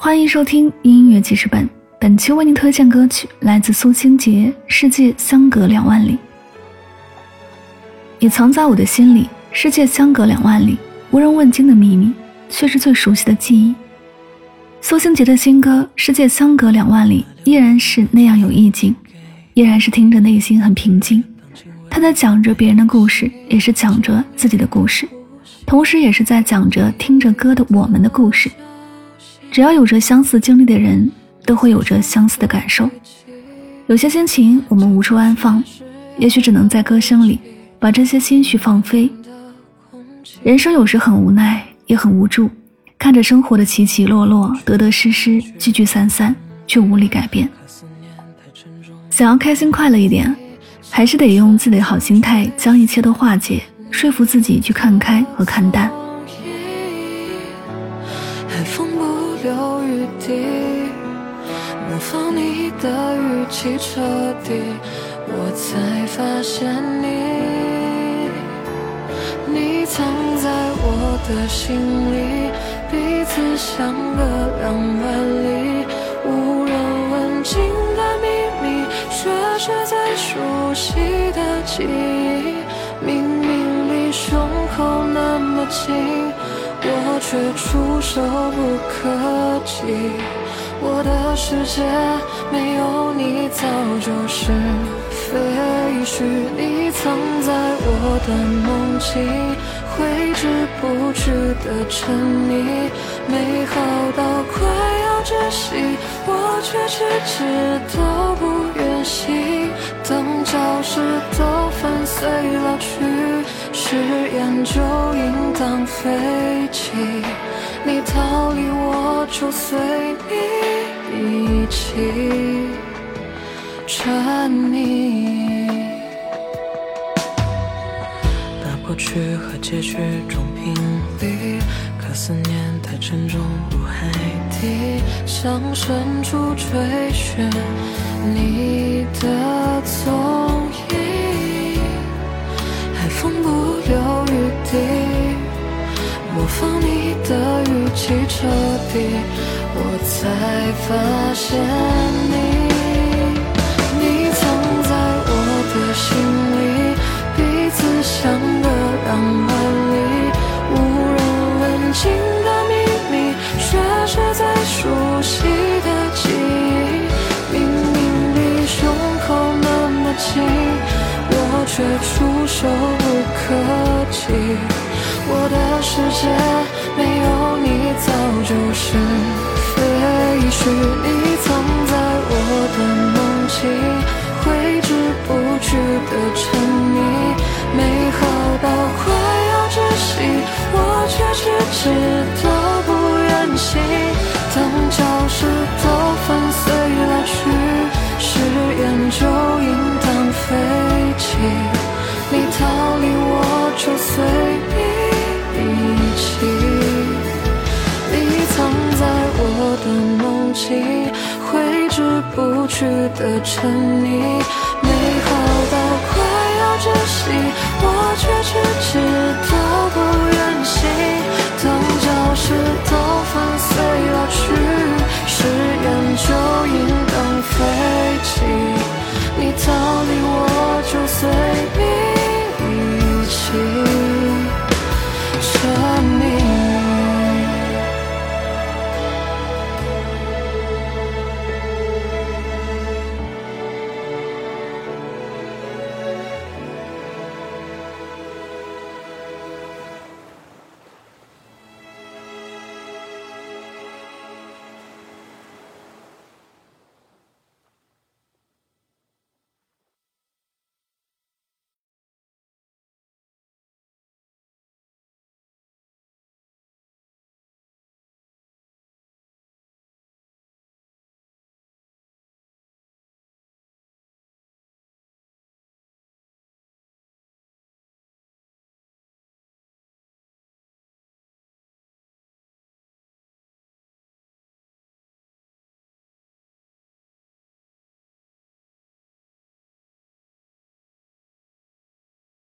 欢迎收听音乐记事本，本期为您推荐歌曲来自苏星杰，《世界相隔两万里》。你藏在我的心里，世界相隔两万里，无人问津的秘密，却是最熟悉的记忆。苏星杰的新歌《世界相隔两万里》依然是那样有意境，依然是听着内心很平静。他在讲着别人的故事，也是讲着自己的故事，同时也是在讲着听着歌的我们的故事。只要有着相似经历的人，都会有着相似的感受。有些心情我们无处安放，也许只能在歌声里把这些心绪放飞。人生有时很无奈，也很无助，看着生活的起起落落、得得失失、聚聚散散，却无力改变。想要开心快乐一点，还是得用自己的好心态将一切都化解，说服自己去看开和看淡。留余地，模仿你的语气彻底，我才发现你，你藏在我的心里，彼此相隔两万里，无人问津的秘密，却是最熟悉的记忆，明明离胸口那么近。我却触手不可及，我的世界没有你早就是废墟。你藏在我的梦境，挥之不去的沉迷，美好到快要窒息，我却迟迟都不愿醒。等教室都粉碎老去。誓言就应当废弃，你逃离我就随你一起沉溺。把过去和结局中平离，可思念太沉重入海底，向深处追寻你的踪影，还风不。留余地，我才发现你，你藏在我的心里，彼此相隔两万里，无人问津的秘密，却是最熟悉的记忆，明明离胸口那么近。我却触手不可及，我的世界没有你早就是废墟。去的沉溺，美好到快要窒息，我却迟迟。